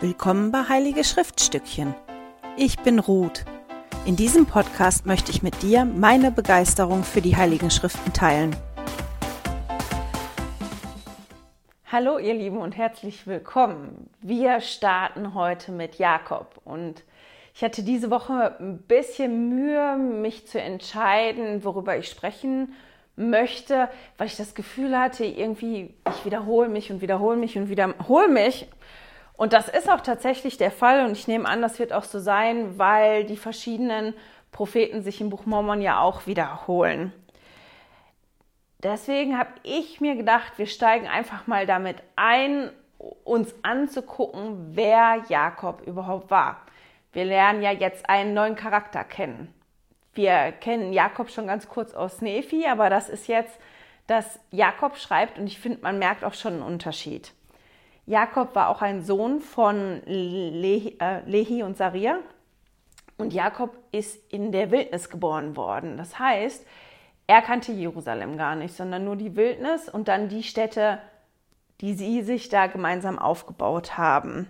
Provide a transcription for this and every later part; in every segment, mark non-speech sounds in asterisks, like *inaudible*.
Willkommen bei Heilige Schriftstückchen. Ich bin Ruth. In diesem Podcast möchte ich mit dir meine Begeisterung für die Heiligen Schriften teilen. Hallo ihr Lieben und herzlich willkommen. Wir starten heute mit Jakob und ich hatte diese Woche ein bisschen Mühe, mich zu entscheiden, worüber ich sprechen möchte, weil ich das Gefühl hatte, irgendwie, ich wiederhole mich und wiederhole mich und wiederhole mich. Und das ist auch tatsächlich der Fall und ich nehme an, das wird auch so sein, weil die verschiedenen Propheten sich im Buch Mormon ja auch wiederholen. Deswegen habe ich mir gedacht, wir steigen einfach mal damit ein, uns anzugucken, wer Jakob überhaupt war. Wir lernen ja jetzt einen neuen Charakter kennen. Wir kennen Jakob schon ganz kurz aus Nephi, aber das ist jetzt, dass Jakob schreibt und ich finde, man merkt auch schon einen Unterschied. Jakob war auch ein Sohn von Lehi, äh, Lehi und Saria. Und Jakob ist in der Wildnis geboren worden. Das heißt, er kannte Jerusalem gar nicht, sondern nur die Wildnis und dann die Städte, die sie sich da gemeinsam aufgebaut haben.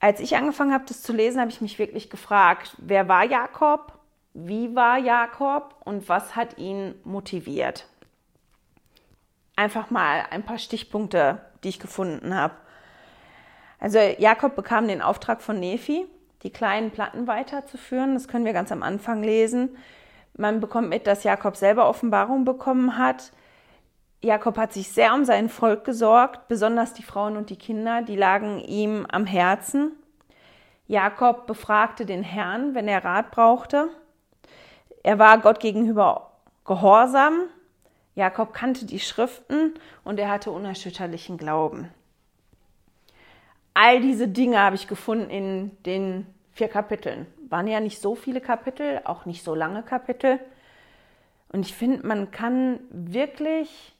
Als ich angefangen habe, das zu lesen, habe ich mich wirklich gefragt, wer war Jakob, wie war Jakob und was hat ihn motiviert? Einfach mal ein paar Stichpunkte die ich gefunden habe. Also Jakob bekam den Auftrag von Nephi, die kleinen Platten weiterzuführen. Das können wir ganz am Anfang lesen. Man bekommt mit, dass Jakob selber Offenbarung bekommen hat. Jakob hat sich sehr um sein Volk gesorgt, besonders die Frauen und die Kinder, die lagen ihm am Herzen. Jakob befragte den Herrn, wenn er Rat brauchte. Er war Gott gegenüber gehorsam, Jakob kannte die Schriften und er hatte unerschütterlichen Glauben. All diese Dinge habe ich gefunden in den vier Kapiteln. Waren ja nicht so viele Kapitel, auch nicht so lange Kapitel. Und ich finde, man kann wirklich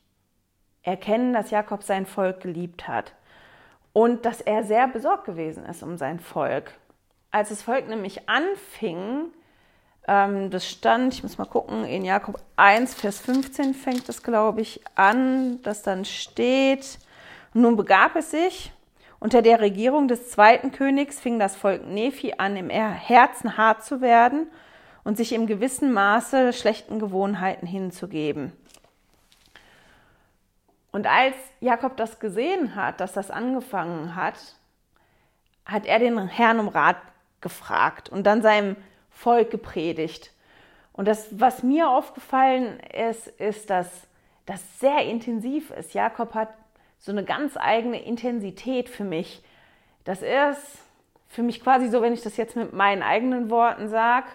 erkennen, dass Jakob sein Volk geliebt hat und dass er sehr besorgt gewesen ist um sein Volk. Als das Volk nämlich anfing, ähm, das stand, ich muss mal gucken, in Jakob 1, Vers 15 fängt es, glaube ich, an, dass dann steht, nun begab es sich, unter der Regierung des zweiten Königs fing das Volk Nephi an, im Herzen hart zu werden und sich im gewissen Maße schlechten Gewohnheiten hinzugeben. Und als Jakob das gesehen hat, dass das angefangen hat, hat er den Herrn um Rat gefragt und dann seinem Volk gepredigt. Und das, was mir aufgefallen ist, ist, dass das sehr intensiv ist. Jakob hat so eine ganz eigene Intensität für mich. Das ist für mich quasi so, wenn ich das jetzt mit meinen eigenen Worten sage.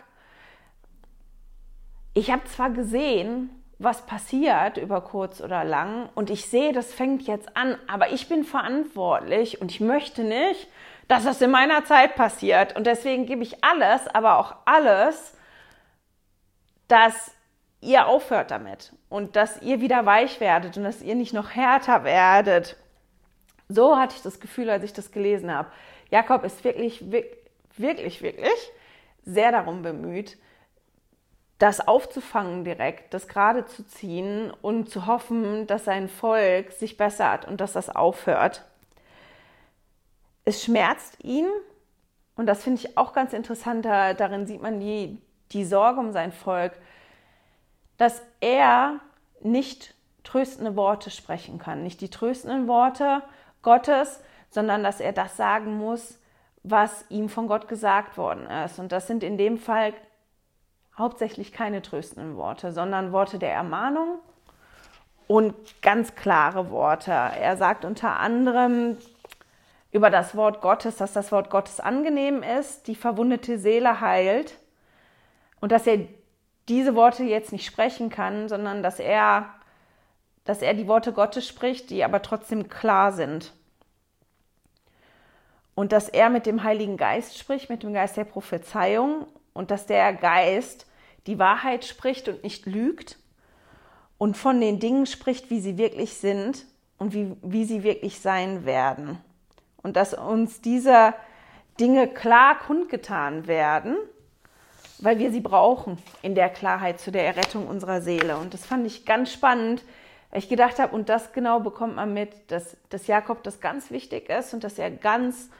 Ich habe zwar gesehen, was passiert über kurz oder lang und ich sehe, das fängt jetzt an, aber ich bin verantwortlich und ich möchte nicht, dass das in meiner Zeit passiert. Und deswegen gebe ich alles, aber auch alles, dass ihr aufhört damit und dass ihr wieder weich werdet und dass ihr nicht noch härter werdet. So hatte ich das Gefühl, als ich das gelesen habe. Jakob ist wirklich, wirklich, wirklich sehr darum bemüht, das aufzufangen direkt, das gerade zu ziehen und zu hoffen, dass sein Volk sich bessert und dass das aufhört es schmerzt ihn. Und das finde ich auch ganz interessant. darin sieht man die, die Sorge um sein Volk, dass er nicht tröstende Worte sprechen kann. Nicht die tröstenden Worte Gottes, sondern dass er das sagen muss, was ihm von Gott gesagt worden ist. Und das sind in dem Fall hauptsächlich keine tröstenden Worte, sondern Worte der Ermahnung und ganz klare Worte. Er sagt unter anderem, über das Wort Gottes, dass das Wort Gottes angenehm ist, die verwundete Seele heilt und dass er diese Worte jetzt nicht sprechen kann, sondern dass er, dass er die Worte Gottes spricht, die aber trotzdem klar sind. Und dass er mit dem Heiligen Geist spricht, mit dem Geist der Prophezeiung und dass der Geist die Wahrheit spricht und nicht lügt und von den Dingen spricht, wie sie wirklich sind und wie, wie sie wirklich sein werden und dass uns diese Dinge klar kundgetan werden, weil wir sie brauchen in der Klarheit zu der Errettung unserer Seele. Und das fand ich ganz spannend, Weil ich gedacht habe, und das genau bekommt man mit, dass, dass Jakob das ganz wichtig ist und dass er ganz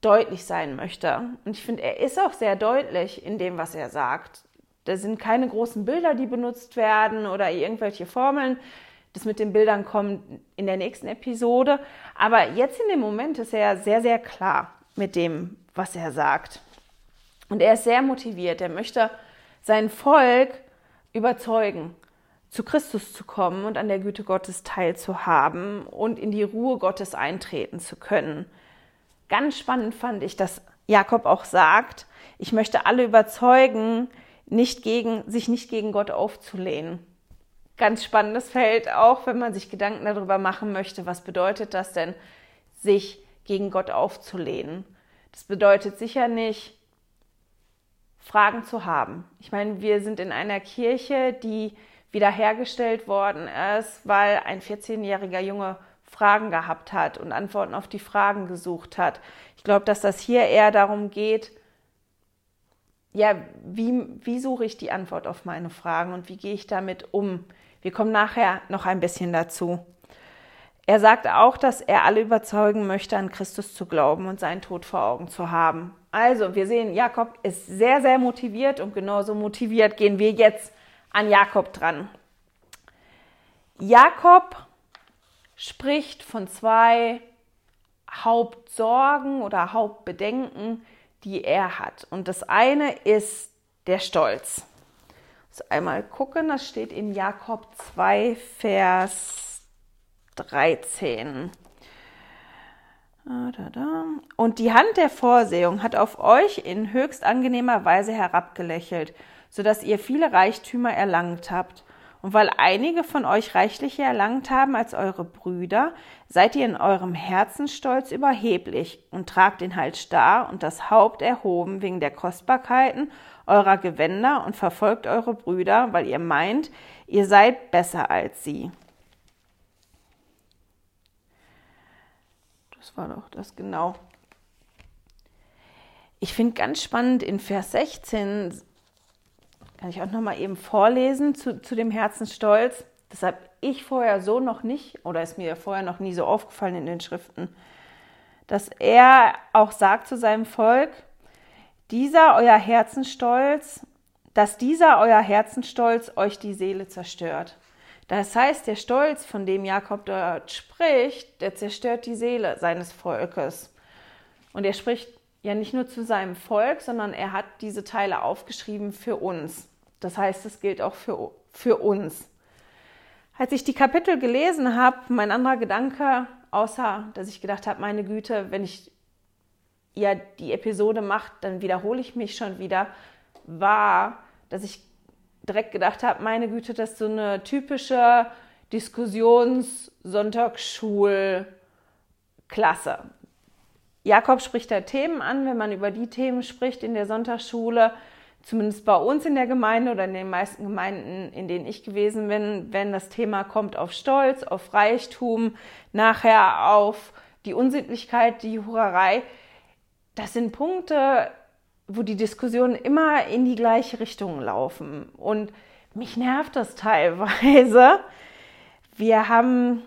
deutlich sein möchte. Und ich finde, er ist auch sehr deutlich in dem, was er sagt. Da sind keine großen Bilder, die benutzt werden oder irgendwelche Formeln. Das mit den Bildern kommt in der nächsten Episode. Aber jetzt in dem Moment ist er sehr, sehr klar mit dem, was er sagt. Und er ist sehr motiviert. Er möchte sein Volk überzeugen, zu Christus zu kommen und an der Güte Gottes teilzuhaben und in die Ruhe Gottes eintreten zu können. Ganz spannend fand ich, dass Jakob auch sagt, ich möchte alle überzeugen, nicht gegen, sich nicht gegen Gott aufzulehnen. Ganz spannendes Feld auch, wenn man sich Gedanken darüber machen möchte, was bedeutet das denn, sich gegen Gott aufzulehnen. Das bedeutet sicher nicht, Fragen zu haben. Ich meine, wir sind in einer Kirche, die wiederhergestellt worden ist, weil ein 14-jähriger Junge Fragen gehabt hat und Antworten auf die Fragen gesucht hat. Ich glaube, dass das hier eher darum geht, ja, wie, wie suche ich die Antwort auf meine Fragen und wie gehe ich damit um? Wir kommen nachher noch ein bisschen dazu. Er sagt auch, dass er alle überzeugen möchte, an Christus zu glauben und seinen Tod vor Augen zu haben. Also, wir sehen, Jakob ist sehr, sehr motiviert und genauso motiviert gehen wir jetzt an Jakob dran. Jakob spricht von zwei Hauptsorgen oder Hauptbedenken, die er hat. Und das eine ist der Stolz. Muss einmal gucken, das steht in Jakob 2, Vers 13. Und die Hand der Vorsehung hat auf euch in höchst angenehmer Weise herabgelächelt, sodass ihr viele Reichtümer erlangt habt. Und weil einige von euch reichlicher erlangt haben als eure Brüder, seid ihr in eurem Herzensstolz überheblich und tragt den Hals starr und das Haupt erhoben wegen der Kostbarkeiten eurer Gewänder und verfolgt eure Brüder, weil ihr meint, ihr seid besser als sie. Das war doch das genau. Ich finde ganz spannend in Vers 16, kann ich auch noch mal eben vorlesen zu, zu dem Herzensstolz. Das habe ich vorher so noch nicht, oder ist mir vorher noch nie so aufgefallen in den Schriften, dass er auch sagt zu seinem Volk, dieser euer Herzensstolz, dass dieser euer Herzensstolz euch die Seele zerstört. Das heißt, der Stolz, von dem Jakob dort spricht, der zerstört die Seele seines Volkes. Und er spricht ja nicht nur zu seinem Volk, sondern er hat diese Teile aufgeschrieben für uns. Das heißt, es gilt auch für, für uns. Als ich die Kapitel gelesen habe, mein anderer Gedanke, außer dass ich gedacht habe, meine Güte, wenn ich ja die Episode mache, dann wiederhole ich mich schon wieder, war, dass ich direkt gedacht habe, meine Güte, das ist so eine typische Diskussions-Sonntagsschulklasse. Jakob spricht da Themen an, wenn man über die Themen spricht in der Sonntagsschule, zumindest bei uns in der Gemeinde oder in den meisten Gemeinden, in denen ich gewesen bin, wenn das Thema kommt auf Stolz, auf Reichtum, nachher auf die Unsittlichkeit, die Hurerei, das sind Punkte, wo die Diskussionen immer in die gleiche Richtung laufen. Und mich nervt das teilweise. Wir haben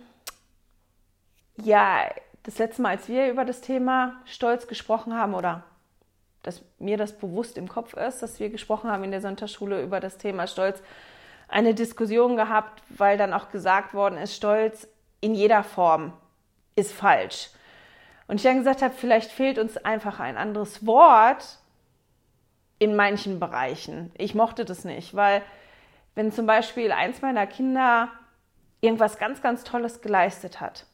ja das letzte Mal, als wir über das Thema Stolz gesprochen haben, oder dass mir das bewusst im Kopf ist, dass wir gesprochen haben in der Sonntagsschule über das Thema Stolz, eine Diskussion gehabt, weil dann auch gesagt worden ist, Stolz in jeder Form ist falsch. Und ich dann gesagt habe, vielleicht fehlt uns einfach ein anderes Wort, in manchen Bereichen. Ich mochte das nicht, weil wenn zum Beispiel eins meiner Kinder irgendwas ganz, ganz Tolles geleistet hat,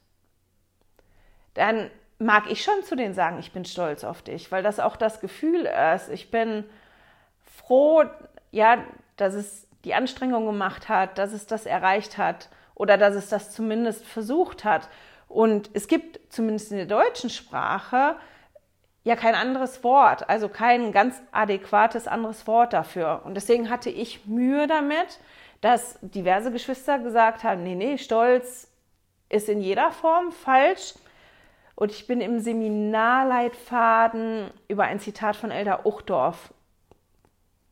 dann mag ich schon zu denen sagen, ich bin stolz auf dich, weil das auch das Gefühl ist. Ich bin froh, ja, dass es die Anstrengung gemacht hat, dass es das erreicht hat oder dass es das zumindest versucht hat. Und es gibt zumindest in der deutschen Sprache ja kein anderes Wort, also kein ganz adäquates anderes Wort dafür. Und deswegen hatte ich Mühe damit, dass diverse Geschwister gesagt haben, nee, nee, Stolz ist in jeder Form falsch. Und ich bin im Seminarleitfaden über ein Zitat von Elder Uchtdorf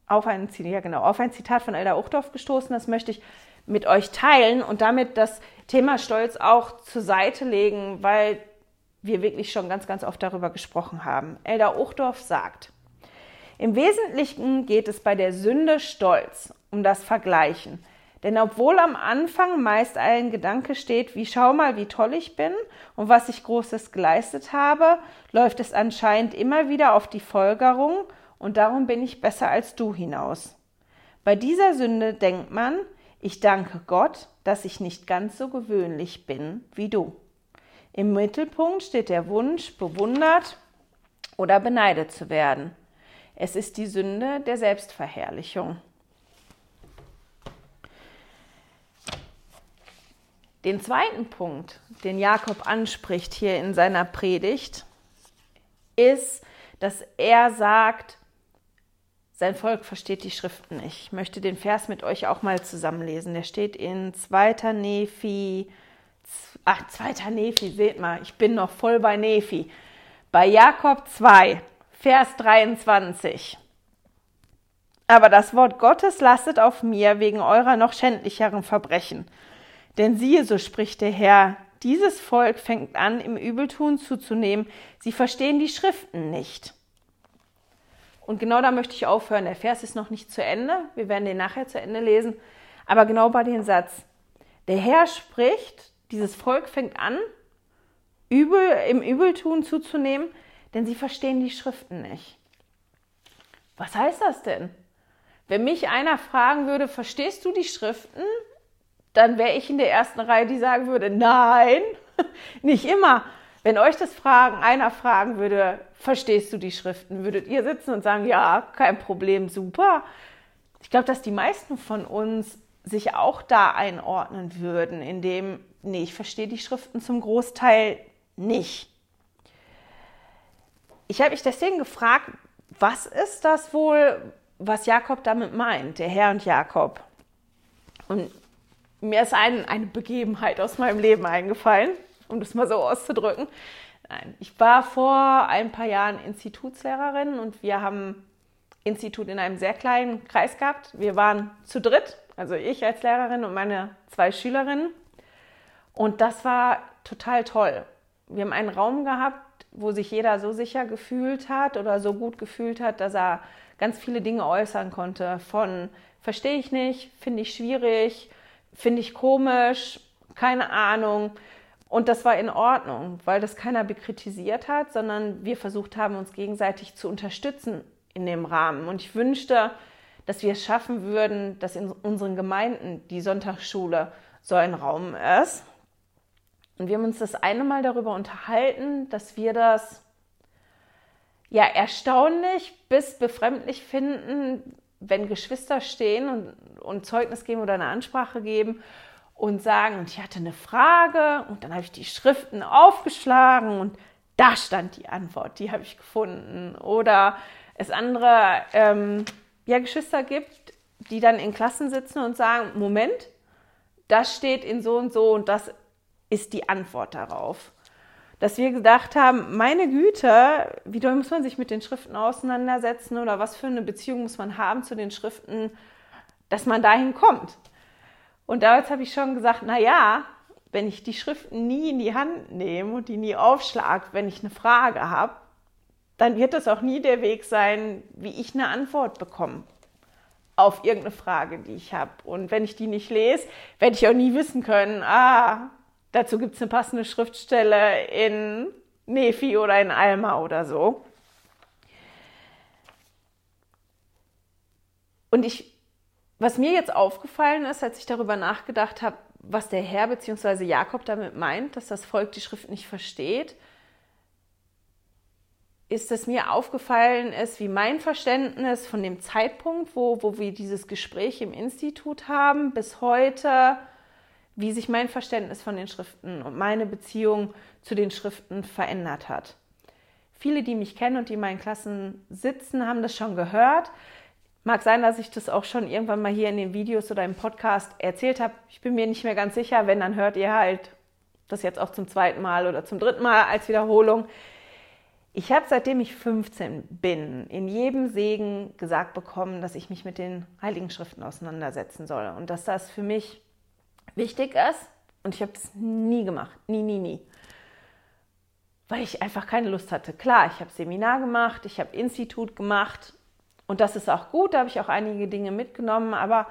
auf ein, ja genau, auf ein Zitat von Elder Uchtdorf gestoßen. Das möchte ich mit euch teilen und damit das Thema Stolz auch zur Seite legen, weil wir wirklich schon ganz, ganz oft darüber gesprochen haben. Elder Ochdorf sagt, im Wesentlichen geht es bei der Sünde Stolz um das Vergleichen. Denn obwohl am Anfang meist ein Gedanke steht, wie schau mal, wie toll ich bin und was ich Großes geleistet habe, läuft es anscheinend immer wieder auf die Folgerung und darum bin ich besser als du hinaus. Bei dieser Sünde denkt man, ich danke Gott, dass ich nicht ganz so gewöhnlich bin wie du. Im Mittelpunkt steht der Wunsch, bewundert oder beneidet zu werden. Es ist die Sünde der Selbstverherrlichung. Den zweiten Punkt, den Jakob anspricht hier in seiner Predigt, ist, dass er sagt, sein Volk versteht die Schriften nicht. Ich möchte den Vers mit euch auch mal zusammenlesen. Der steht in 2. Nephi Ach, zweiter Nephi, seht mal, ich bin noch voll bei Nephi. Bei Jakob 2, Vers 23. Aber das Wort Gottes lastet auf mir wegen eurer noch schändlicheren Verbrechen. Denn siehe, so spricht der Herr, dieses Volk fängt an, im Übeltun zuzunehmen. Sie verstehen die Schriften nicht. Und genau da möchte ich aufhören. Der Vers ist noch nicht zu Ende. Wir werden den nachher zu Ende lesen. Aber genau bei dem Satz. Der Herr spricht, dieses Volk fängt an, übel, im Übeltun zuzunehmen, denn sie verstehen die Schriften nicht. Was heißt das denn? Wenn mich einer fragen würde, verstehst du die Schriften? Dann wäre ich in der ersten Reihe, die sagen würde, nein, *laughs* nicht immer. Wenn euch das fragen, einer fragen würde, verstehst du die Schriften, würdet ihr sitzen und sagen, ja, kein Problem, super. Ich glaube, dass die meisten von uns sich auch da einordnen würden, indem nee, ich verstehe die Schriften zum Großteil nicht. Ich habe mich deswegen gefragt, was ist das wohl, was Jakob damit meint, der Herr und Jakob? Und mir ist ein, eine Begebenheit aus meinem Leben eingefallen, um das mal so auszudrücken. Nein, ich war vor ein paar Jahren Institutslehrerin und wir haben Institut in einem sehr kleinen Kreis gehabt. Wir waren zu dritt, also ich als Lehrerin und meine zwei Schülerinnen. Und das war total toll. Wir haben einen Raum gehabt, wo sich jeder so sicher gefühlt hat oder so gut gefühlt hat, dass er ganz viele Dinge äußern konnte. Von verstehe ich nicht, finde ich schwierig, finde ich komisch, keine Ahnung. Und das war in Ordnung, weil das keiner bekritisiert hat, sondern wir versucht haben, uns gegenseitig zu unterstützen in dem Rahmen. Und ich wünschte, dass wir es schaffen würden, dass in unseren Gemeinden die Sonntagsschule so ein Raum ist. Und wir haben uns das eine Mal darüber unterhalten, dass wir das ja erstaunlich bis befremdlich finden, wenn Geschwister stehen und, und Zeugnis geben oder eine Ansprache geben und sagen, ich hatte eine Frage und dann habe ich die Schriften aufgeschlagen und da stand die Antwort, die habe ich gefunden. Oder es andere ähm, ja, Geschwister gibt, die dann in Klassen sitzen und sagen, Moment, das steht in so und so und das ist die Antwort darauf. Dass wir gedacht haben, meine Güte, wie doll muss man sich mit den Schriften auseinandersetzen oder was für eine Beziehung muss man haben zu den Schriften, dass man dahin kommt. Und damals habe ich schon gesagt, na ja, wenn ich die Schriften nie in die Hand nehme und die nie aufschlag, wenn ich eine Frage habe, dann wird das auch nie der Weg sein, wie ich eine Antwort bekomme auf irgendeine Frage, die ich habe. Und wenn ich die nicht lese, werde ich auch nie wissen können, ah, Dazu gibt es eine passende Schriftstelle in Nephi oder in Alma oder so. Und ich, was mir jetzt aufgefallen ist, als ich darüber nachgedacht habe, was der Herr bzw. Jakob damit meint, dass das Volk die Schrift nicht versteht, ist, dass mir aufgefallen ist, wie mein Verständnis von dem Zeitpunkt, wo, wo wir dieses Gespräch im Institut haben, bis heute wie sich mein Verständnis von den Schriften und meine Beziehung zu den Schriften verändert hat. Viele, die mich kennen und die in meinen Klassen sitzen, haben das schon gehört. Mag sein, dass ich das auch schon irgendwann mal hier in den Videos oder im Podcast erzählt habe. Ich bin mir nicht mehr ganz sicher. Wenn, dann hört ihr halt das jetzt auch zum zweiten Mal oder zum dritten Mal als Wiederholung. Ich habe seitdem ich 15 bin in jedem Segen gesagt bekommen, dass ich mich mit den Heiligen Schriften auseinandersetzen soll und dass das für mich wichtig ist, Und ich habe das nie gemacht. Nie, nie, nie. Weil ich einfach keine Lust hatte. Klar, ich habe Seminar gemacht, ich habe Institut gemacht. Und das ist auch gut, da habe ich auch einige Dinge mitgenommen. Aber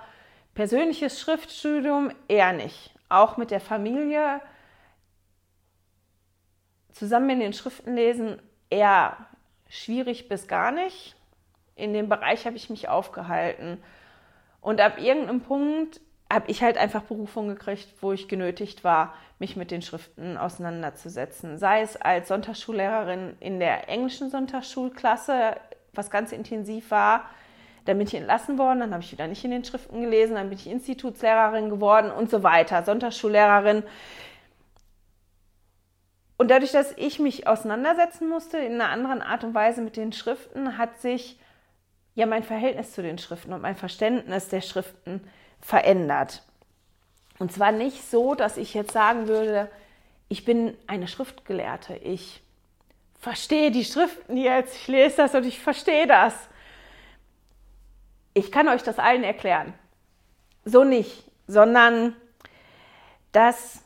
persönliches Schriftstudium eher nicht. Auch mit der Familie zusammen in den Schriften lesen eher schwierig bis gar nicht. In dem Bereich habe ich mich aufgehalten. Und ab irgendeinem Punkt habe ich halt einfach Berufung gekriegt, wo ich genötigt war, mich mit den Schriften auseinanderzusetzen. Sei es als Sonntagsschullehrerin in der englischen Sonntagsschulklasse, was ganz intensiv war. Dann bin ich entlassen worden, dann habe ich wieder nicht in den Schriften gelesen, dann bin ich Institutslehrerin geworden und so weiter. Sonntagsschullehrerin und dadurch, dass ich mich auseinandersetzen musste in einer anderen Art und Weise mit den Schriften, hat sich ja mein Verhältnis zu den Schriften und mein Verständnis der Schriften verändert. Und zwar nicht so, dass ich jetzt sagen würde, ich bin eine Schriftgelehrte, ich verstehe die Schriften jetzt, ich lese das und ich verstehe das. Ich kann euch das allen erklären. So nicht, sondern dass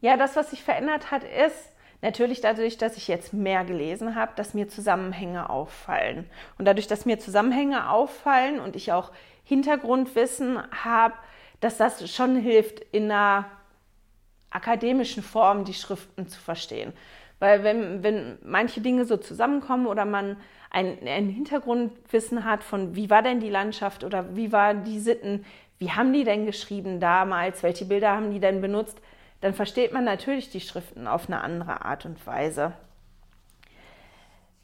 ja, das, was sich verändert hat, ist natürlich dadurch, dass ich jetzt mehr gelesen habe, dass mir Zusammenhänge auffallen. Und dadurch, dass mir Zusammenhänge auffallen und ich auch Hintergrundwissen habe, dass das schon hilft, in einer akademischen Form die Schriften zu verstehen. Weil wenn, wenn manche Dinge so zusammenkommen oder man ein, ein Hintergrundwissen hat von, wie war denn die Landschaft oder wie waren die Sitten, wie haben die denn geschrieben damals, welche Bilder haben die denn benutzt, dann versteht man natürlich die Schriften auf eine andere Art und Weise.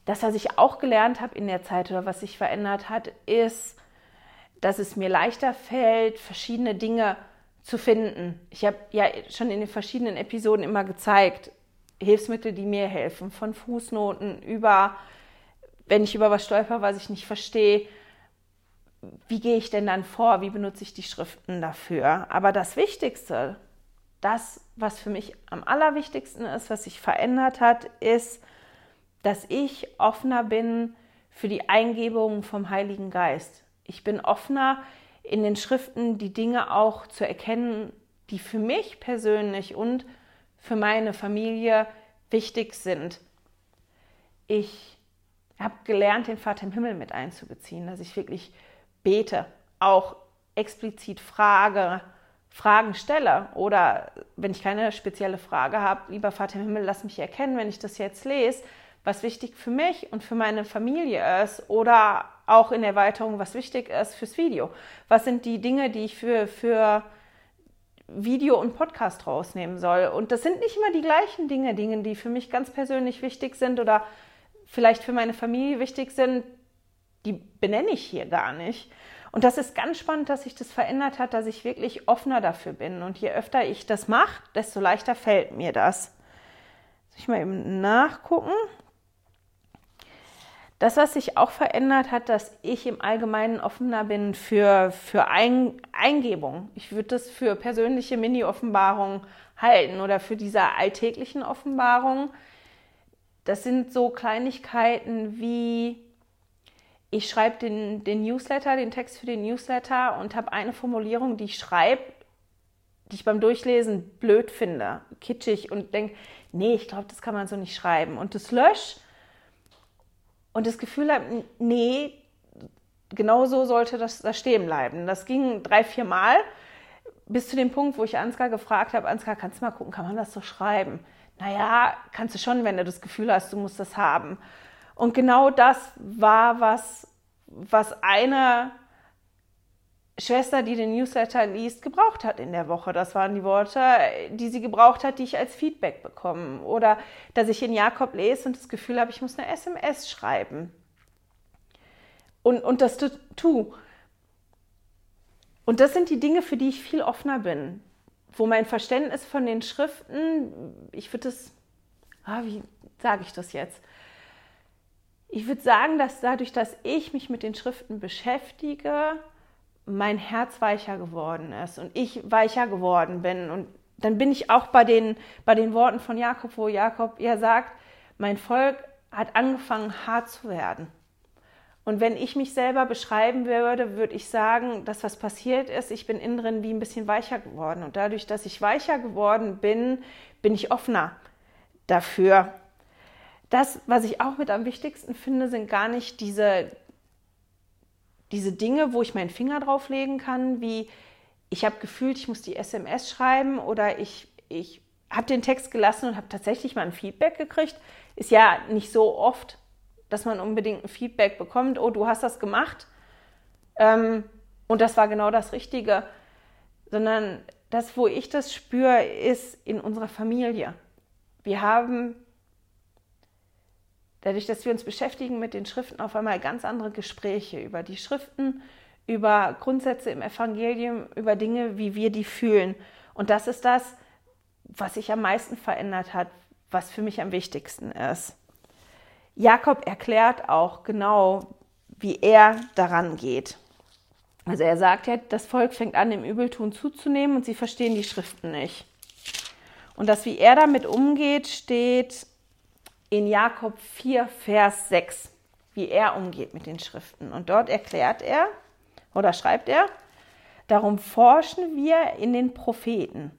Das, was ich auch gelernt habe in der Zeit oder was sich verändert hat, ist, dass es mir leichter fällt, verschiedene Dinge zu finden. Ich habe ja schon in den verschiedenen Episoden immer gezeigt, Hilfsmittel, die mir helfen, von Fußnoten über, wenn ich über was stolper, was ich nicht verstehe, wie gehe ich denn dann vor, wie benutze ich die Schriften dafür. Aber das Wichtigste, das, was für mich am allerwichtigsten ist, was sich verändert hat, ist, dass ich offener bin für die Eingebungen vom Heiligen Geist. Ich bin offener in den Schriften die Dinge auch zu erkennen, die für mich persönlich und für meine Familie wichtig sind. Ich habe gelernt, den Vater im Himmel mit einzubeziehen, dass ich wirklich bete, auch explizit frage, Fragen stelle oder wenn ich keine spezielle Frage habe, lieber Vater im Himmel, lass mich erkennen, wenn ich das jetzt lese, was wichtig für mich und für meine Familie ist oder auch in Erweiterung, was wichtig ist fürs Video. Was sind die Dinge, die ich für, für Video und Podcast rausnehmen soll? Und das sind nicht immer die gleichen Dinge, Dinge, die für mich ganz persönlich wichtig sind oder vielleicht für meine Familie wichtig sind, die benenne ich hier gar nicht. Und das ist ganz spannend, dass sich das verändert hat, dass ich wirklich offener dafür bin. Und je öfter ich das mache, desto leichter fällt mir das. Soll ich mal eben nachgucken? Das, was sich auch verändert hat, dass ich im Allgemeinen offener bin für, für Ein Eingebung. Ich würde das für persönliche Mini-Offenbarungen halten oder für diese alltäglichen Offenbarungen. Das sind so Kleinigkeiten wie ich schreibe den, den Newsletter, den Text für den Newsletter und habe eine Formulierung, die ich schreibe, die ich beim Durchlesen blöd finde, kitschig und denke, nee, ich glaube, das kann man so nicht schreiben. Und das lösche und das Gefühl habe, nee, genau so sollte das da stehen bleiben. Das ging drei, vier Mal bis zu dem Punkt, wo ich Ansgar gefragt habe, Ansgar, kannst du mal gucken, kann man das so schreiben? Naja, kannst du schon, wenn du das Gefühl hast, du musst das haben. Und genau das war was, was eine Schwester, die den Newsletter liest, gebraucht hat in der Woche. Das waren die Worte, die sie gebraucht hat, die ich als Feedback bekomme. Oder dass ich in Jakob lese und das Gefühl habe, ich muss eine SMS schreiben. Und, und das tu. Und das sind die Dinge, für die ich viel offener bin. Wo mein Verständnis von den Schriften, ich würde das, ah, wie sage ich das jetzt? ich würde sagen, dass dadurch, dass ich mich mit den Schriften beschäftige, mein Herz weicher geworden ist und ich weicher geworden bin. Und dann bin ich auch bei den, bei den Worten von Jakob, wo Jakob ja sagt, mein Volk hat angefangen hart zu werden. Und wenn ich mich selber beschreiben würde, würde ich sagen, dass was passiert ist, ich bin innen drin wie ein bisschen weicher geworden. Und dadurch, dass ich weicher geworden bin, bin ich offener dafür. Das, was ich auch mit am wichtigsten finde, sind gar nicht diese, diese Dinge, wo ich meinen Finger drauflegen kann, wie ich habe gefühlt, ich muss die SMS schreiben oder ich, ich habe den Text gelassen und habe tatsächlich mal ein Feedback gekriegt. Ist ja nicht so oft dass man unbedingt ein Feedback bekommt, oh, du hast das gemacht ähm, und das war genau das Richtige, sondern das, wo ich das spüre, ist in unserer Familie. Wir haben, dadurch, dass wir uns beschäftigen mit den Schriften, auf einmal ganz andere Gespräche über die Schriften, über Grundsätze im Evangelium, über Dinge, wie wir die fühlen. Und das ist das, was sich am meisten verändert hat, was für mich am wichtigsten ist. Jakob erklärt auch genau, wie er daran geht. Also er sagt ja, das Volk fängt an, im Übeltun zuzunehmen und sie verstehen die Schriften nicht. Und das, wie er damit umgeht, steht in Jakob 4, Vers 6, wie er umgeht mit den Schriften. Und dort erklärt er oder schreibt er, darum forschen wir in den Propheten.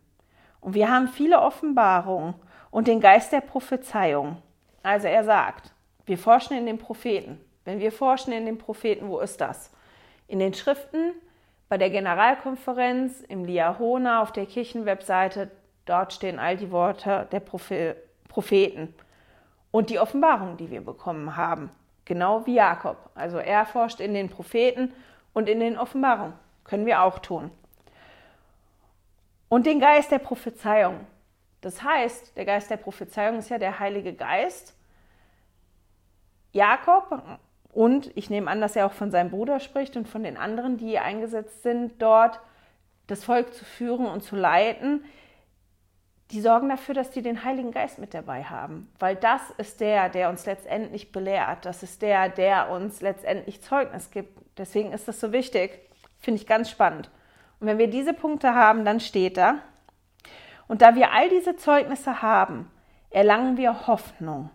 Und wir haben viele Offenbarungen und den Geist der Prophezeiung. Also er sagt, wir forschen in den Propheten. Wenn wir forschen in den Propheten, wo ist das? In den Schriften, bei der Generalkonferenz, im Liahona, auf der Kirchenwebseite, dort stehen all die Worte der Propheten und die Offenbarung, die wir bekommen haben. Genau wie Jakob. Also er forscht in den Propheten und in den Offenbarungen. Können wir auch tun. Und den Geist der Prophezeiung. Das heißt, der Geist der Prophezeiung ist ja der Heilige Geist, Jakob und ich nehme an, dass er auch von seinem Bruder spricht und von den anderen, die eingesetzt sind, dort das Volk zu führen und zu leiten, die sorgen dafür, dass die den Heiligen Geist mit dabei haben. Weil das ist der, der uns letztendlich belehrt. Das ist der, der uns letztendlich Zeugnis gibt. Deswegen ist das so wichtig. Finde ich ganz spannend. Und wenn wir diese Punkte haben, dann steht da, und da wir all diese Zeugnisse haben, erlangen wir Hoffnung.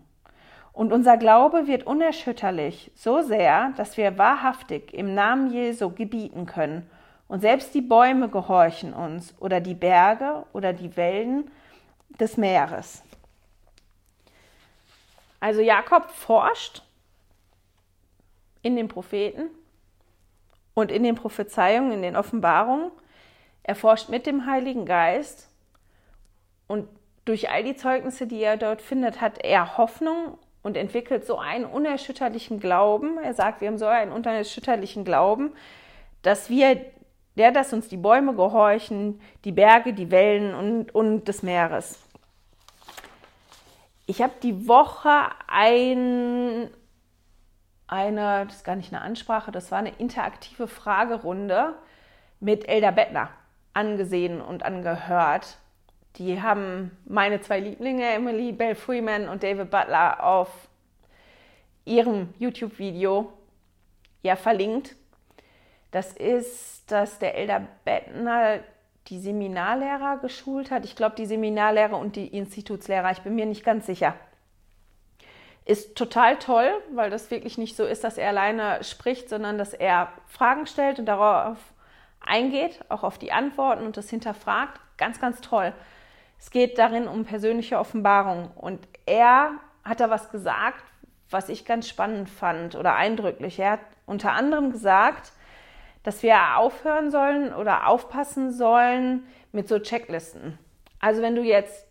Und unser Glaube wird unerschütterlich, so sehr, dass wir wahrhaftig im Namen Jesu gebieten können. Und selbst die Bäume gehorchen uns oder die Berge oder die Wellen des Meeres. Also Jakob forscht in den Propheten und in den Prophezeiungen, in den Offenbarungen. Er forscht mit dem Heiligen Geist und durch all die Zeugnisse, die er dort findet, hat er Hoffnung und entwickelt so einen unerschütterlichen Glauben. Er sagt, wir haben so einen unerschütterlichen Glauben, dass wir, der, dass uns die Bäume gehorchen, die Berge, die Wellen und, und des Meeres. Ich habe die Woche ein, eine, das ist gar nicht eine Ansprache, das war eine interaktive Fragerunde mit Elder Bettner angesehen und angehört. Die haben meine zwei Lieblinge, Emily Bell Freeman und David Butler, auf ihrem YouTube-Video ja verlinkt. Das ist, dass der Elder Bettner die Seminarlehrer geschult hat. Ich glaube, die Seminarlehrer und die Institutslehrer, ich bin mir nicht ganz sicher. Ist total toll, weil das wirklich nicht so ist, dass er alleine spricht, sondern dass er Fragen stellt und darauf eingeht, auch auf die Antworten und das hinterfragt. Ganz, ganz toll. Es geht darin um persönliche Offenbarung. Und er hat da was gesagt, was ich ganz spannend fand oder eindrücklich. Er hat unter anderem gesagt, dass wir aufhören sollen oder aufpassen sollen mit so Checklisten. Also wenn du jetzt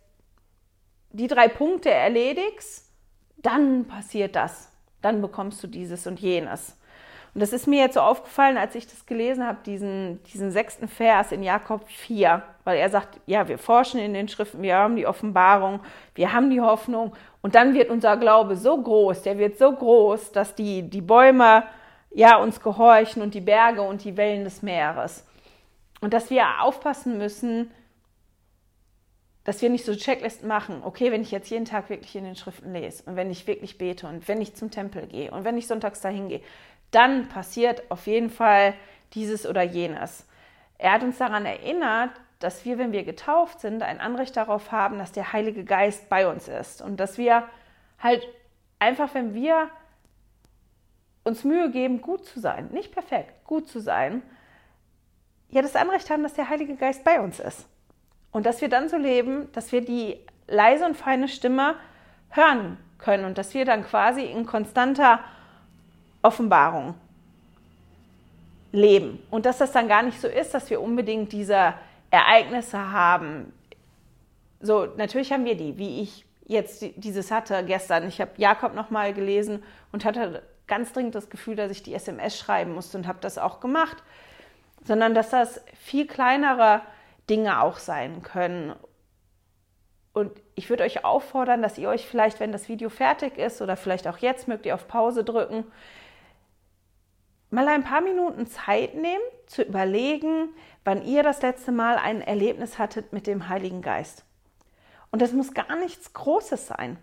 die drei Punkte erledigst, dann passiert das. Dann bekommst du dieses und jenes. Und das ist mir jetzt so aufgefallen, als ich das gelesen habe, diesen, diesen sechsten Vers in Jakob 4, weil er sagt, ja, wir forschen in den Schriften, wir haben die Offenbarung, wir haben die Hoffnung und dann wird unser Glaube so groß, der wird so groß, dass die, die Bäume ja uns gehorchen und die Berge und die Wellen des Meeres. Und dass wir aufpassen müssen, dass wir nicht so Checklisten machen, okay, wenn ich jetzt jeden Tag wirklich in den Schriften lese und wenn ich wirklich bete und wenn ich zum Tempel gehe und wenn ich sonntags dahin gehe, dann passiert auf jeden Fall dieses oder jenes. Er hat uns daran erinnert, dass wir, wenn wir getauft sind, ein Anrecht darauf haben, dass der Heilige Geist bei uns ist und dass wir halt einfach, wenn wir uns Mühe geben, gut zu sein, nicht perfekt, gut zu sein, ja das Anrecht haben, dass der Heilige Geist bei uns ist. Und dass wir dann so leben, dass wir die leise und feine Stimme hören können und dass wir dann quasi in konstanter Offenbarung leben. Und dass das dann gar nicht so ist, dass wir unbedingt diese Ereignisse haben. So, natürlich haben wir die, wie ich jetzt dieses hatte gestern. Ich habe Jakob nochmal gelesen und hatte ganz dringend das Gefühl, dass ich die SMS schreiben musste und habe das auch gemacht. Sondern dass das viel kleinere Dinge auch sein können. Und ich würde euch auffordern, dass ihr euch vielleicht, wenn das Video fertig ist oder vielleicht auch jetzt, mögt ihr auf Pause drücken, mal ein paar Minuten Zeit nehmen, zu überlegen, wann ihr das letzte Mal ein Erlebnis hattet mit dem Heiligen Geist. Und das muss gar nichts Großes sein,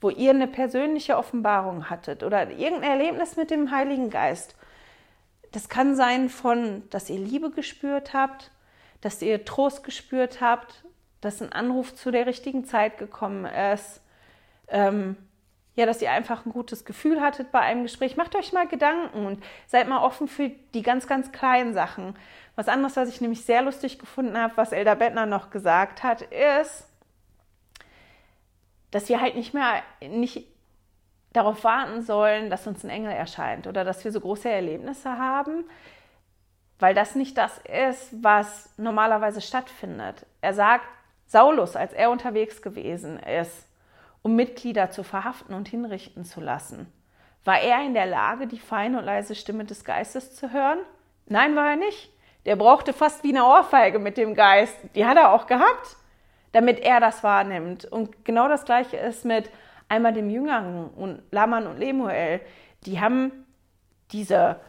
wo ihr eine persönliche Offenbarung hattet oder irgendein Erlebnis mit dem Heiligen Geist. Das kann sein von, dass ihr Liebe gespürt habt, dass ihr Trost gespürt habt, dass ein Anruf zu der richtigen Zeit gekommen ist, ähm, ja, dass ihr einfach ein gutes Gefühl hattet bei einem Gespräch. Macht euch mal Gedanken und seid mal offen für die ganz, ganz kleinen Sachen. Was anderes, was ich nämlich sehr lustig gefunden habe, was Elda Bettner noch gesagt hat, ist, dass wir halt nicht mehr nicht darauf warten sollen, dass uns ein Engel erscheint oder dass wir so große Erlebnisse haben, weil das nicht das ist, was normalerweise stattfindet. Er sagt, Saulus, als er unterwegs gewesen ist, um Mitglieder zu verhaften und hinrichten zu lassen. War er in der Lage, die feine und leise Stimme des Geistes zu hören? Nein, war er nicht. Der brauchte fast wie eine Ohrfeige mit dem Geist. Die hat er auch gehabt, damit er das wahrnimmt. Und genau das Gleiche ist mit einmal dem Jüngeren und Laman und Lemuel. Die haben diese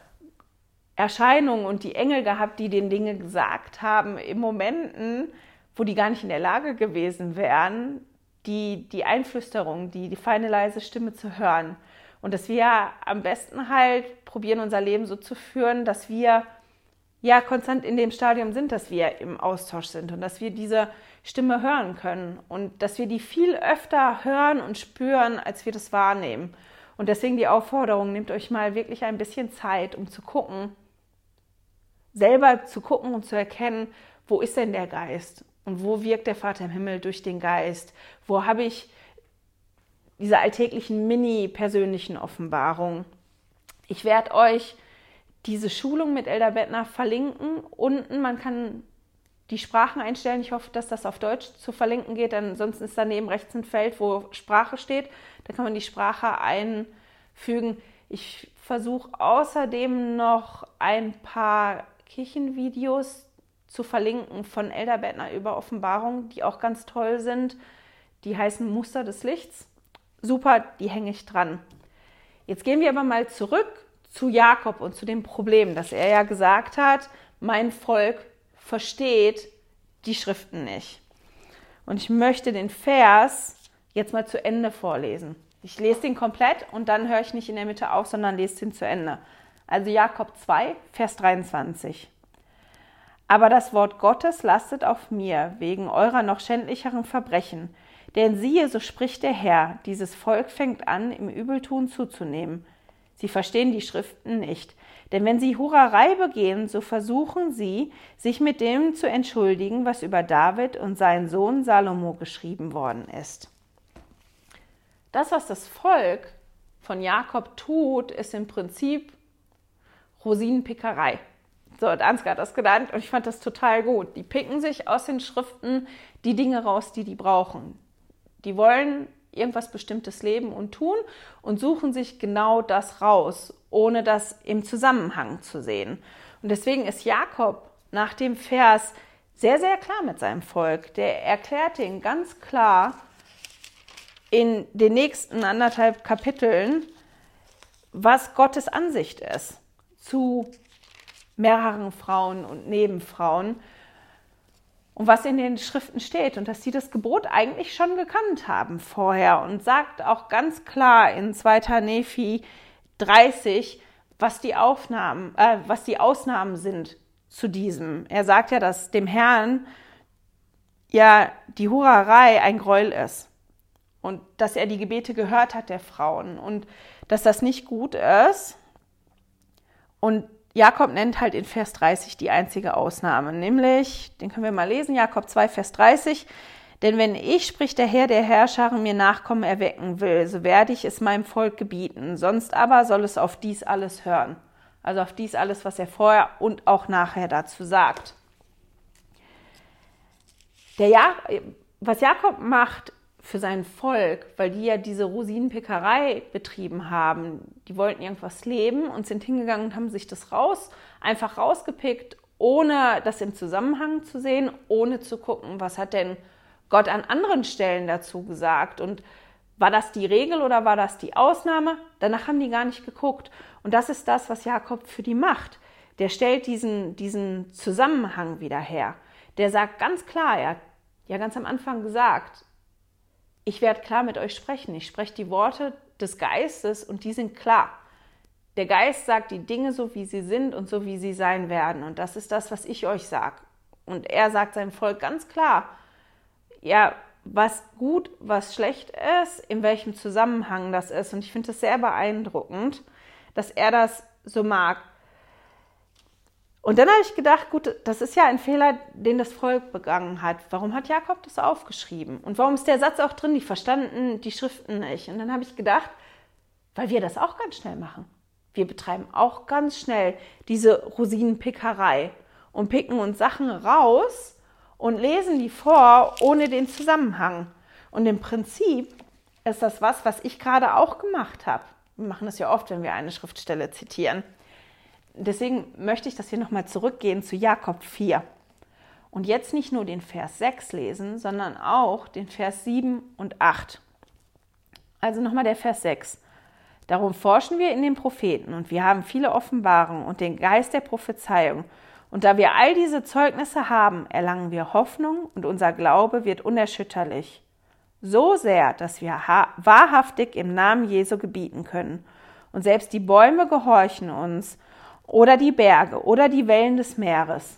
Erscheinungen und die Engel gehabt, die den Dinge gesagt haben, in Momenten, wo die gar nicht in der Lage gewesen wären, die, die Einflüsterung, die, die feine leise Stimme zu hören. Und dass wir am besten halt probieren, unser Leben so zu führen, dass wir ja konstant in dem Stadium sind, dass wir im Austausch sind und dass wir diese Stimme hören können und dass wir die viel öfter hören und spüren, als wir das wahrnehmen. Und deswegen die Aufforderung, nehmt euch mal wirklich ein bisschen Zeit, um zu gucken, selber zu gucken und zu erkennen, wo ist denn der Geist und wo wirkt der Vater im Himmel durch den Geist? Wo habe ich diese alltäglichen mini-persönlichen Offenbarungen? Ich werde euch diese Schulung mit Elder Bettner verlinken. Unten, man kann die Sprachen einstellen. Ich hoffe, dass das auf Deutsch zu verlinken geht. Ansonsten ist daneben rechts ein Feld, wo Sprache steht. Da kann man die Sprache einfügen. Ich versuche außerdem noch ein paar Kirchenvideos zu verlinken von Elder Bettner über Offenbarung, die auch ganz toll sind. Die heißen Muster des Lichts. Super, die hänge ich dran. Jetzt gehen wir aber mal zurück zu Jakob und zu dem Problem, dass er ja gesagt hat, mein Volk versteht die Schriften nicht. Und ich möchte den Vers jetzt mal zu Ende vorlesen. Ich lese den komplett und dann höre ich nicht in der Mitte auf, sondern lese den zu Ende. Also Jakob 2, Vers 23. Aber das Wort Gottes lastet auf mir wegen eurer noch schändlicheren Verbrechen. Denn siehe, so spricht der Herr, dieses Volk fängt an, im Übeltun zuzunehmen. Sie verstehen die Schriften nicht. Denn wenn sie Hurerei begehen, so versuchen sie, sich mit dem zu entschuldigen, was über David und seinen Sohn Salomo geschrieben worden ist. Das, was das Volk von Jakob tut, ist im Prinzip Rosinenpickerei. So hat Ansgar das genannt und ich fand das total gut. Die picken sich aus den Schriften die Dinge raus, die die brauchen. Die wollen irgendwas Bestimmtes leben und tun und suchen sich genau das raus, ohne das im Zusammenhang zu sehen. Und deswegen ist Jakob nach dem Vers sehr, sehr klar mit seinem Volk. Der erklärt den ganz klar in den nächsten anderthalb Kapiteln, was Gottes Ansicht ist zu mehreren Frauen und Nebenfrauen und was in den Schriften steht und dass sie das Gebot eigentlich schon gekannt haben vorher und sagt auch ganz klar in 2. Nephi 30, was die Aufnahmen, äh, was die Ausnahmen sind zu diesem. Er sagt ja, dass dem Herrn ja die Hurerei ein Gräuel ist und dass er die Gebete gehört hat der Frauen und dass das nicht gut ist, Und Jakob nennt halt in Vers 30 die einzige Ausnahme, nämlich, den können wir mal lesen, Jakob 2, Vers 30. Denn wenn ich, spricht der Herr der Herrscharen, mir Nachkommen erwecken will, so werde ich es meinem Volk gebieten. Sonst aber soll es auf dies alles hören. Also auf dies alles, was er vorher und auch nachher dazu sagt. Der ja was Jakob macht für sein Volk, weil die ja diese Rosinenpickerei betrieben haben. Die wollten irgendwas leben und sind hingegangen und haben sich das raus, einfach rausgepickt, ohne das im Zusammenhang zu sehen, ohne zu gucken, was hat denn Gott an anderen Stellen dazu gesagt und war das die Regel oder war das die Ausnahme? Danach haben die gar nicht geguckt. Und das ist das, was Jakob für die macht. Der stellt diesen, diesen Zusammenhang wieder her. Der sagt ganz klar, er hat ja ganz am Anfang gesagt, ich werde klar mit euch sprechen. Ich spreche die Worte des Geistes und die sind klar. Der Geist sagt die Dinge so, wie sie sind und so, wie sie sein werden. Und das ist das, was ich euch sage. Und er sagt seinem Volk ganz klar, ja, was gut, was schlecht ist, in welchem Zusammenhang das ist. Und ich finde es sehr beeindruckend, dass er das so mag. Und dann habe ich gedacht, gut, das ist ja ein Fehler, den das Volk begangen hat. Warum hat Jakob das aufgeschrieben? Und warum ist der Satz auch drin, die verstanden die Schriften nicht? Und dann habe ich gedacht, weil wir das auch ganz schnell machen. Wir betreiben auch ganz schnell diese Rosinenpickerei und picken uns Sachen raus und lesen die vor ohne den Zusammenhang. Und im Prinzip ist das was, was ich gerade auch gemacht habe. Wir machen das ja oft, wenn wir eine Schriftstelle zitieren deswegen möchte ich, dass wir nochmal zurückgehen zu Jakob 4. Und jetzt nicht nur den Vers 6 lesen, sondern auch den Vers 7 und 8. Also nochmal der Vers 6. Darum forschen wir in den Propheten und wir haben viele Offenbarungen und den Geist der Prophezeiung. Und da wir all diese Zeugnisse haben, erlangen wir Hoffnung und unser Glaube wird unerschütterlich. So sehr, dass wir wahrhaftig im Namen Jesu gebieten können. Und selbst die Bäume gehorchen uns oder die Berge oder die Wellen des Meeres.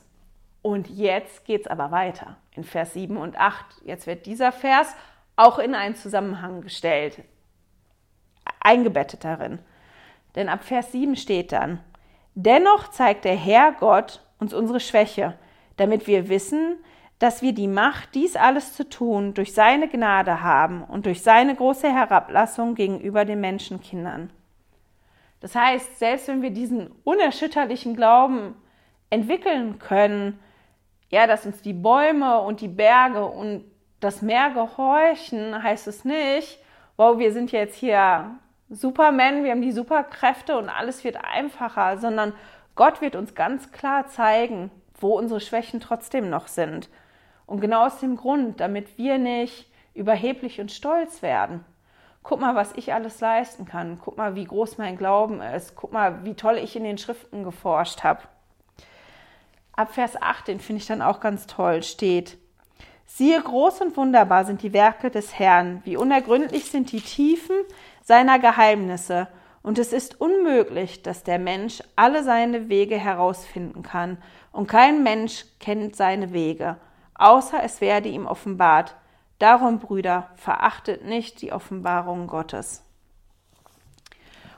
Und jetzt geht es aber weiter in Vers 7 und 8. Jetzt wird dieser Vers auch in einen Zusammenhang gestellt, eingebettet darin. Denn ab Vers 7 steht dann, dennoch zeigt der Herr Gott uns unsere Schwäche, damit wir wissen, dass wir die Macht, dies alles zu tun, durch seine Gnade haben und durch seine große Herablassung gegenüber den Menschenkindern. Das heißt, selbst wenn wir diesen unerschütterlichen Glauben entwickeln können, ja, dass uns die Bäume und die Berge und das Meer gehorchen, heißt es nicht, wow, wir sind jetzt hier Superman, wir haben die Superkräfte und alles wird einfacher, sondern Gott wird uns ganz klar zeigen, wo unsere Schwächen trotzdem noch sind. Und genau aus dem Grund, damit wir nicht überheblich und stolz werden guck mal, was ich alles leisten kann, guck mal, wie groß mein Glauben ist, guck mal, wie toll ich in den Schriften geforscht habe. Ab Vers 8, den finde ich dann auch ganz toll, steht, siehe, groß und wunderbar sind die Werke des Herrn, wie unergründlich sind die Tiefen seiner Geheimnisse, und es ist unmöglich, dass der Mensch alle seine Wege herausfinden kann, und kein Mensch kennt seine Wege, außer es werde ihm offenbart. Darum, Brüder, verachtet nicht die Offenbarung Gottes.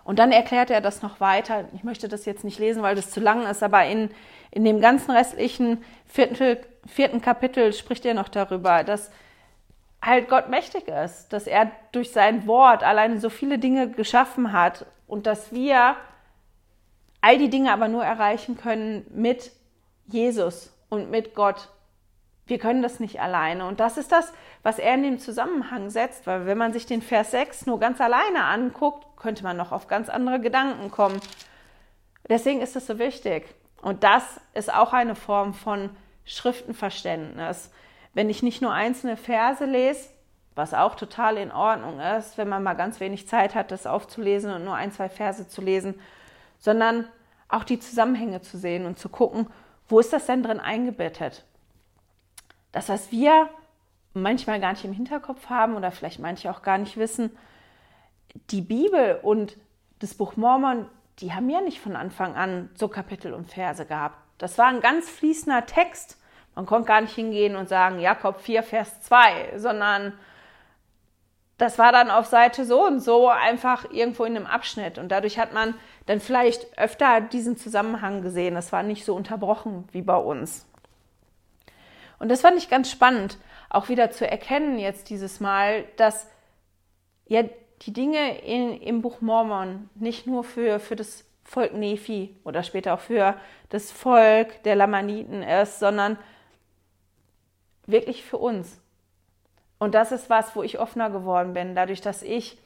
Und dann erklärt er das noch weiter. Ich möchte das jetzt nicht lesen, weil das zu lang ist, aber in, in dem ganzen restlichen vierten, vierten Kapitel spricht er noch darüber, dass halt Gott mächtig ist, dass er durch sein Wort alleine so viele Dinge geschaffen hat und dass wir all die Dinge aber nur erreichen können mit Jesus und mit Gott wir können das nicht alleine. Und das ist das, was er in den Zusammenhang setzt, weil wenn man sich den Vers 6 nur ganz alleine anguckt, könnte man noch auf ganz andere Gedanken kommen. Deswegen ist es so wichtig. Und das ist auch eine Form von Schriftenverständnis. Wenn ich nicht nur einzelne Verse lese, was auch total in Ordnung ist, wenn man mal ganz wenig Zeit hat, das aufzulesen und nur ein, zwei Verse zu lesen, sondern auch die Zusammenhänge zu sehen und zu gucken, wo ist das denn drin eingebettet? Das, was wir manchmal gar nicht im Hinterkopf haben oder vielleicht manche auch gar nicht wissen, die Bibel und das Buch Mormon, die haben ja nicht von Anfang an so Kapitel und Verse gehabt. Das war ein ganz fließender Text. Man konnte gar nicht hingehen und sagen Jakob 4, Vers 2, sondern das war dann auf Seite so und so einfach irgendwo in einem Abschnitt. Und dadurch hat man dann vielleicht öfter diesen Zusammenhang gesehen. Das war nicht so unterbrochen wie bei uns. Und das fand ich ganz spannend, auch wieder zu erkennen jetzt dieses Mal, dass ja die Dinge in, im Buch Mormon nicht nur für, für das Volk Nephi oder später auch für das Volk der Lamaniten ist, sondern wirklich für uns. Und das ist was, wo ich offener geworden bin, dadurch, dass ich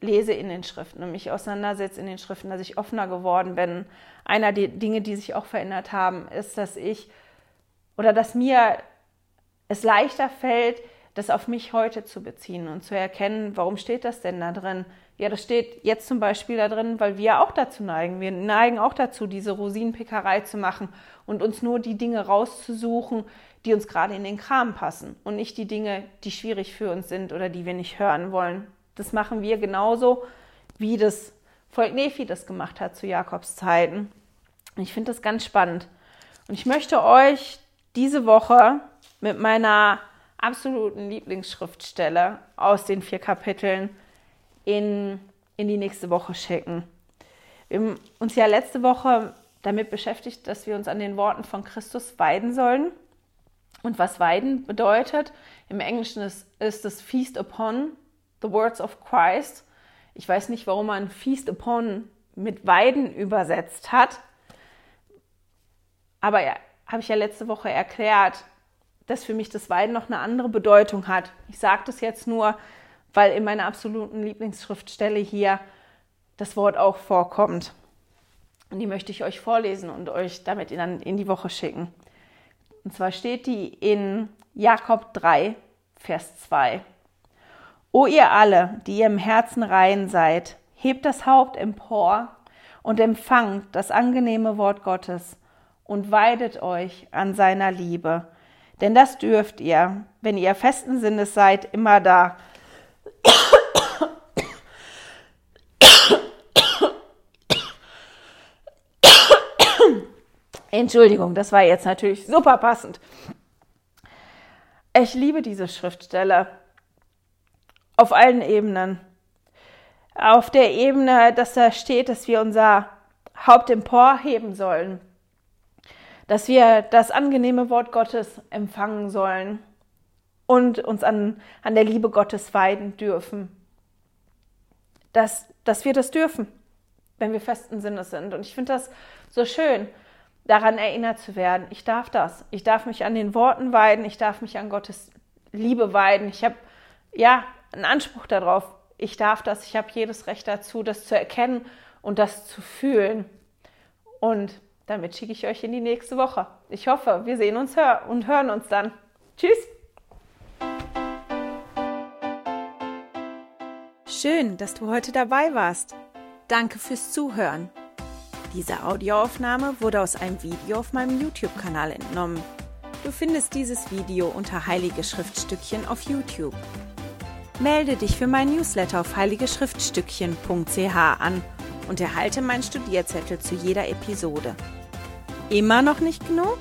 lese in den Schriften und mich auseinandersetze in den Schriften, dass ich offener geworden bin. Einer der Dinge, die sich auch verändert haben, ist, dass ich oder dass mir es leichter fällt, das auf mich heute zu beziehen und zu erkennen, warum steht das denn da drin? Ja, das steht jetzt zum Beispiel da drin, weil wir auch dazu neigen. Wir neigen auch dazu, diese Rosinenpickerei zu machen und uns nur die Dinge rauszusuchen, die uns gerade in den Kram passen und nicht die Dinge, die schwierig für uns sind oder die wir nicht hören wollen. Das machen wir genauso, wie das Volk Nephi das gemacht hat zu Jakobs Zeiten. Ich finde das ganz spannend. Und ich möchte euch diese Woche mit meiner absoluten Lieblingsschriftstelle aus den vier Kapiteln in, in die nächste Woche schicken. Wir haben uns ja letzte Woche damit beschäftigt, dass wir uns an den Worten von Christus weiden sollen. Und was weiden bedeutet, im Englischen ist, ist es Feast upon the words of Christ. Ich weiß nicht, warum man Feast upon mit Weiden übersetzt hat. Aber ja, habe ich ja letzte Woche erklärt, dass für mich das Weiden noch eine andere Bedeutung hat. Ich sage das jetzt nur, weil in meiner absoluten Lieblingsschriftstelle hier das Wort auch vorkommt. Und die möchte ich euch vorlesen und euch damit in, in die Woche schicken. Und zwar steht die in Jakob 3, Vers 2. O ihr alle, die ihr im Herzen rein seid, hebt das Haupt empor und empfangt das angenehme Wort Gottes und weidet euch an seiner Liebe denn das dürft ihr, wenn ihr festen Sinnes seid, immer da. Entschuldigung, das war jetzt natürlich super passend. Ich liebe diese Schriftstelle auf allen Ebenen. Auf der Ebene, dass da steht, dass wir unser Haupt emporheben sollen, dass wir das angenehme Wort Gottes empfangen sollen und uns an, an der Liebe Gottes weiden dürfen. Dass, dass wir das dürfen, wenn wir festen Sinnes sind. Und ich finde das so schön, daran erinnert zu werden. Ich darf das. Ich darf mich an den Worten weiden. Ich darf mich an Gottes Liebe weiden. Ich habe ja einen Anspruch darauf. Ich darf das. Ich habe jedes Recht dazu, das zu erkennen und das zu fühlen. Und damit schicke ich euch in die nächste Woche. Ich hoffe, wir sehen uns und hören uns dann. Tschüss! Schön, dass du heute dabei warst. Danke fürs Zuhören. Diese Audioaufnahme wurde aus einem Video auf meinem YouTube-Kanal entnommen. Du findest dieses Video unter Heilige Schriftstückchen auf YouTube. Melde dich für mein Newsletter auf heiligeschriftstückchen.ch an und erhalte meinen Studierzettel zu jeder Episode. Immer noch nicht genug?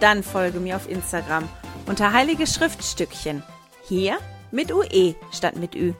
Dann folge mir auf Instagram unter Heilige Schriftstückchen. Hier mit UE statt mit Ü.